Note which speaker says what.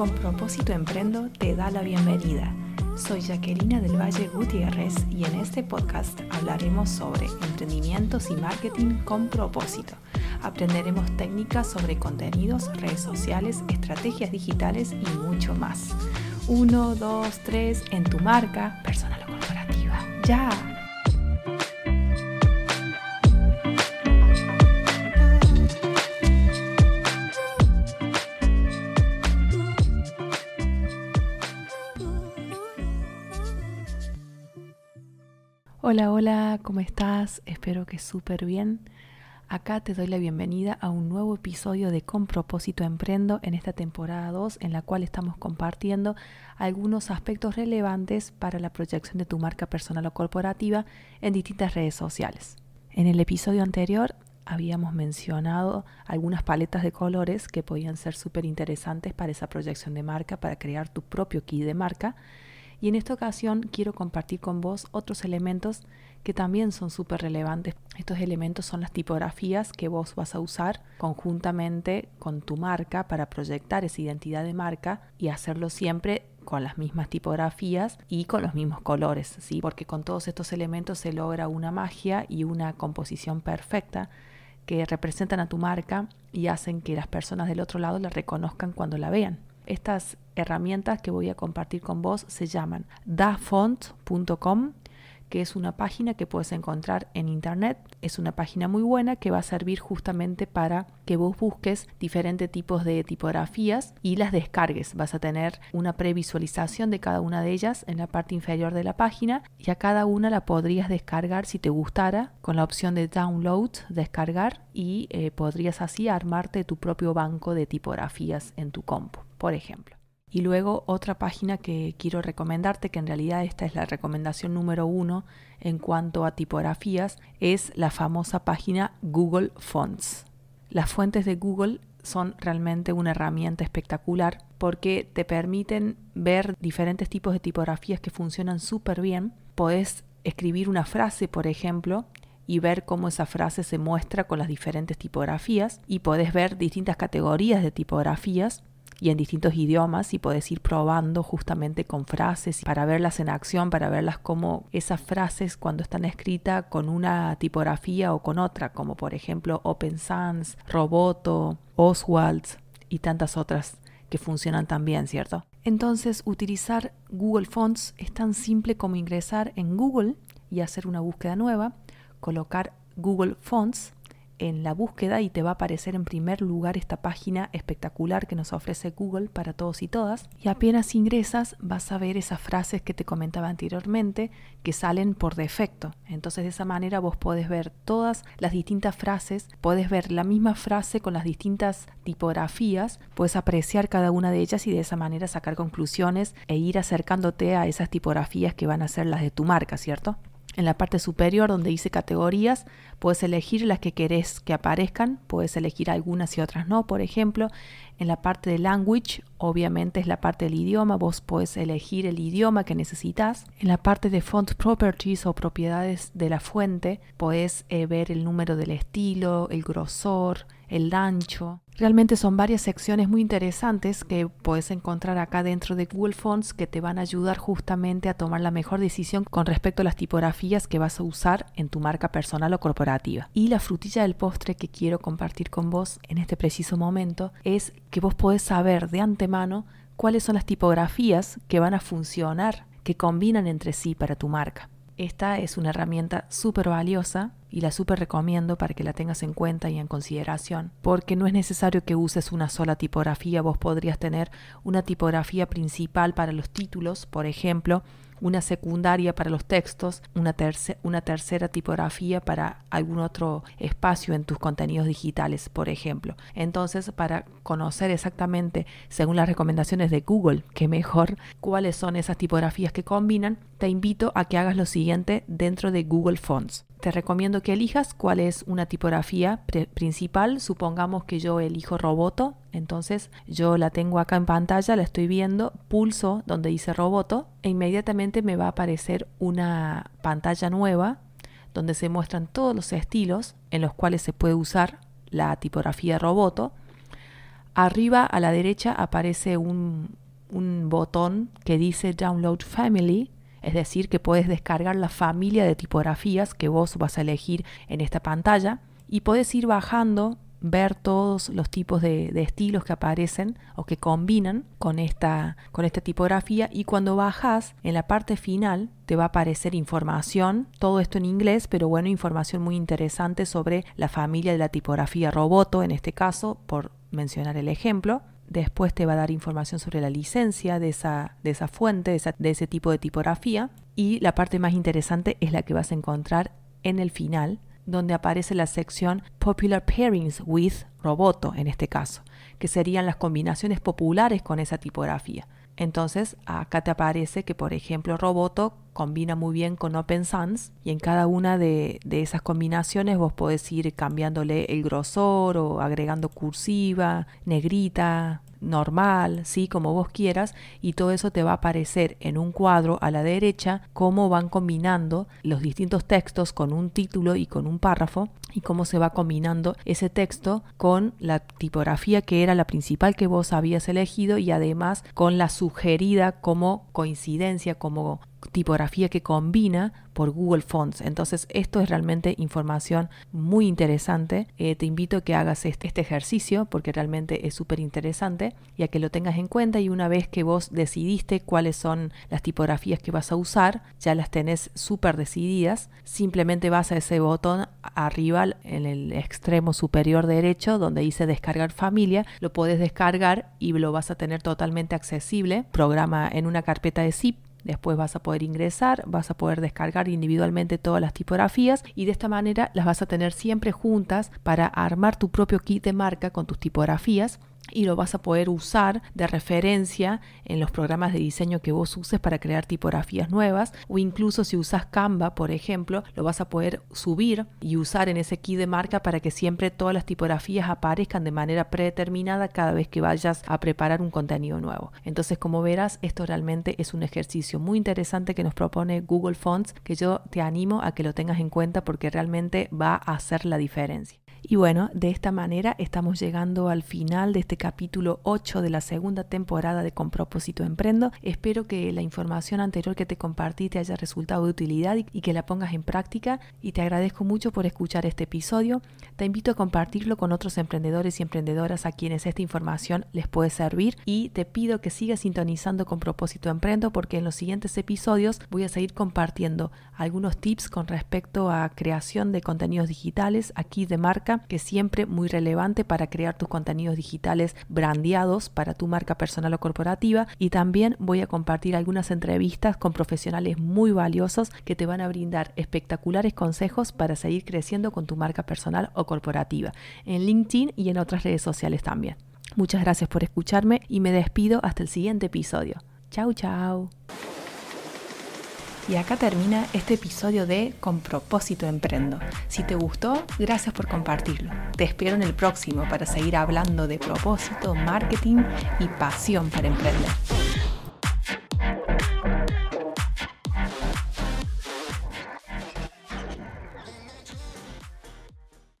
Speaker 1: Con propósito Emprendo te da la bienvenida. Soy Jacqueline del Valle Gutiérrez y en este podcast hablaremos sobre emprendimientos y marketing con propósito. Aprenderemos técnicas sobre contenidos, redes sociales, estrategias digitales y mucho más. 1, 2, 3 en tu marca, personal o corporativa. ¡Ya! Hola, hola, ¿cómo estás? Espero que súper bien. Acá te doy la bienvenida a un nuevo episodio de Con propósito Emprendo en esta temporada 2 en la cual estamos compartiendo algunos aspectos relevantes para la proyección de tu marca personal o corporativa en distintas redes sociales. En el episodio anterior habíamos mencionado algunas paletas de colores que podían ser súper interesantes para esa proyección de marca, para crear tu propio kit de marca y en esta ocasión quiero compartir con vos otros elementos que también son súper relevantes. Estos elementos son las tipografías que vos vas a usar conjuntamente con tu marca para proyectar esa identidad de marca y hacerlo siempre con las mismas tipografías y con los mismos colores, ¿sí? porque con todos estos elementos se logra una magia y una composición perfecta que representan a tu marca y hacen que las personas del otro lado la reconozcan cuando la vean. Estas herramientas que voy a compartir con vos se llaman dafont.com que es una página que puedes encontrar en internet. Es una página muy buena que va a servir justamente para que vos busques diferentes tipos de tipografías y las descargues. Vas a tener una previsualización de cada una de ellas en la parte inferior de la página y a cada una la podrías descargar si te gustara con la opción de download, descargar y eh, podrías así armarte tu propio banco de tipografías en tu compu por ejemplo. Y luego otra página que quiero recomendarte, que en realidad esta es la recomendación número uno en cuanto a tipografías, es la famosa página Google Fonts. Las fuentes de Google son realmente una herramienta espectacular porque te permiten ver diferentes tipos de tipografías que funcionan súper bien. Podés escribir una frase, por ejemplo, y ver cómo esa frase se muestra con las diferentes tipografías y podés ver distintas categorías de tipografías y en distintos idiomas y puedes ir probando justamente con frases para verlas en acción, para verlas como esas frases cuando están escritas con una tipografía o con otra, como por ejemplo Open Sans, Roboto, Oswald y tantas otras que funcionan también, ¿cierto? Entonces, utilizar Google Fonts es tan simple como ingresar en Google y hacer una búsqueda nueva, colocar Google Fonts en la búsqueda y te va a aparecer en primer lugar esta página espectacular que nos ofrece Google para todos y todas. Y apenas ingresas vas a ver esas frases que te comentaba anteriormente que salen por defecto. Entonces de esa manera vos podés ver todas las distintas frases, podés ver la misma frase con las distintas tipografías, puedes apreciar cada una de ellas y de esa manera sacar conclusiones e ir acercándote a esas tipografías que van a ser las de tu marca, ¿cierto? En la parte superior donde dice categorías, puedes elegir las que querés que aparezcan, puedes elegir algunas y otras no, por ejemplo. En la parte de language, obviamente es la parte del idioma, vos puedes elegir el idioma que necesitas. En la parte de font properties o propiedades de la fuente, puedes eh, ver el número del estilo, el grosor, el ancho. Realmente son varias secciones muy interesantes que puedes encontrar acá dentro de Google Fonts que te van a ayudar justamente a tomar la mejor decisión con respecto a las tipografías que vas a usar en tu marca personal o corporativa. Y la frutilla del postre que quiero compartir con vos en este preciso momento es que vos podés saber de antemano cuáles son las tipografías que van a funcionar, que combinan entre sí para tu marca. Esta es una herramienta súper valiosa y la súper recomiendo para que la tengas en cuenta y en consideración, porque no es necesario que uses una sola tipografía, vos podrías tener una tipografía principal para los títulos, por ejemplo, una secundaria para los textos, una, tercera tipografía para algún otro espacio en tus contenidos digitales, por ejemplo. Entonces, para conocer exactamente, según las recomendaciones de Google, que mejor cuáles son esas tipografías que combinan, te invito a que hagas lo siguiente dentro de Google Fonts te recomiendo que elijas cuál es una tipografía principal. Supongamos que yo elijo Roboto, entonces yo la tengo acá en pantalla, la estoy viendo, pulso donde dice Roboto e inmediatamente me va a aparecer una pantalla nueva donde se muestran todos los estilos en los cuales se puede usar la tipografía Roboto. Arriba a la derecha aparece un, un botón que dice Download Family, es decir, que puedes descargar la familia de tipografías que vos vas a elegir en esta pantalla y puedes ir bajando ver todos los tipos de, estilos que aparecen o que combinan con esta, con esta tipografía y cuando bajas en la parte final te va a aparecer información, todo esto en inglés, pero bueno, información muy interesante sobre la familia de la tipografía Roboto, en este caso, por mencionar el ejemplo. Después te va a dar información sobre la licencia de esa, de esa fuente, de, de ese tipo de tipografía. Y la parte más interesante es la que vas a encontrar en el final, donde aparece la sección Popular Pairings with Roboto, en este caso, que serían las combinaciones populares con esa tipografía. Entonces, acá te aparece que, por ejemplo, Roboto combina muy bien con Open Sans y en cada una de, esas combinaciones vos podés ir cambiándole el grosor o agregando cursiva, negrita, normal, ¿sí? como vos quieras, y todo eso te va a aparecer en un cuadro a la derecha cómo van combinando los distintos textos con un título y con un párrafo y cómo se va combinando ese texto con la tipografía que era la principal que vos habías elegido y además con la sugerida como coincidencia, como tipografía que combina por Google Fonts. Entonces esto es realmente información muy interesante. Eh, te invito a que hagas este, este ejercicio porque realmente es súper interesante y a que lo tengas en cuenta y una vez que vos decidiste cuáles son las tipografías que vas a usar, ya las tenés súper decididas, simplemente vas a ese botón arriba en el extremo superior derecho donde dice descargar familia, lo puedes descargar y lo vas a tener totalmente accesible, programa en una carpeta de zip Después vas a poder ingresar, vas a poder descargar individualmente todas las tipografías y de esta manera las vas a tener siempre juntas para armar tu propio kit de marca con tus tipografías y lo vas a poder usar de referencia en los programas de diseño que vos uses para crear tipografías nuevas o incluso si usas Canva, por ejemplo, lo vas a poder subir y usar en ese kit de marca para que siempre todas las tipografías aparezcan de manera predeterminada cada vez que vayas a preparar un contenido nuevo. Entonces, como verás, esto realmente es un ejercicio muy interesante que nos propone Google Fonts que yo te animo a que lo tengas en cuenta porque realmente va a hacer la diferencia. Y bueno, de esta manera estamos llegando al final de este capítulo 8 de la segunda temporada de Con propósito Emprendo. Espero que la información anterior que te compartí te haya resultado de utilidad y que la pongas en práctica y te agradezco mucho por escuchar este episodio. Te invito a compartirlo con otros emprendedores y emprendedoras a quienes esta información les puede servir y te pido que sigas sintonizando con propósito Emprendo porque en los siguientes episodios voy a seguir compartiendo algunos tips con respecto a creación de contenidos digitales aquí de que es siempre muy relevante para crear tus contenidos digitales brandeados para tu marca personal o corporativa. Y también voy a compartir algunas entrevistas con profesionales muy valiosos que te van a brindar espectaculares consejos para seguir creciendo con tu marca personal o corporativa en LinkedIn y en otras redes sociales también. Muchas gracias por escucharme y me despido hasta el siguiente episodio. Chau, chau. Y acá termina este episodio de Con propósito emprendo. Si te gustó, gracias por compartirlo. Te espero en el próximo para seguir hablando de propósito, marketing y pasión para emprender.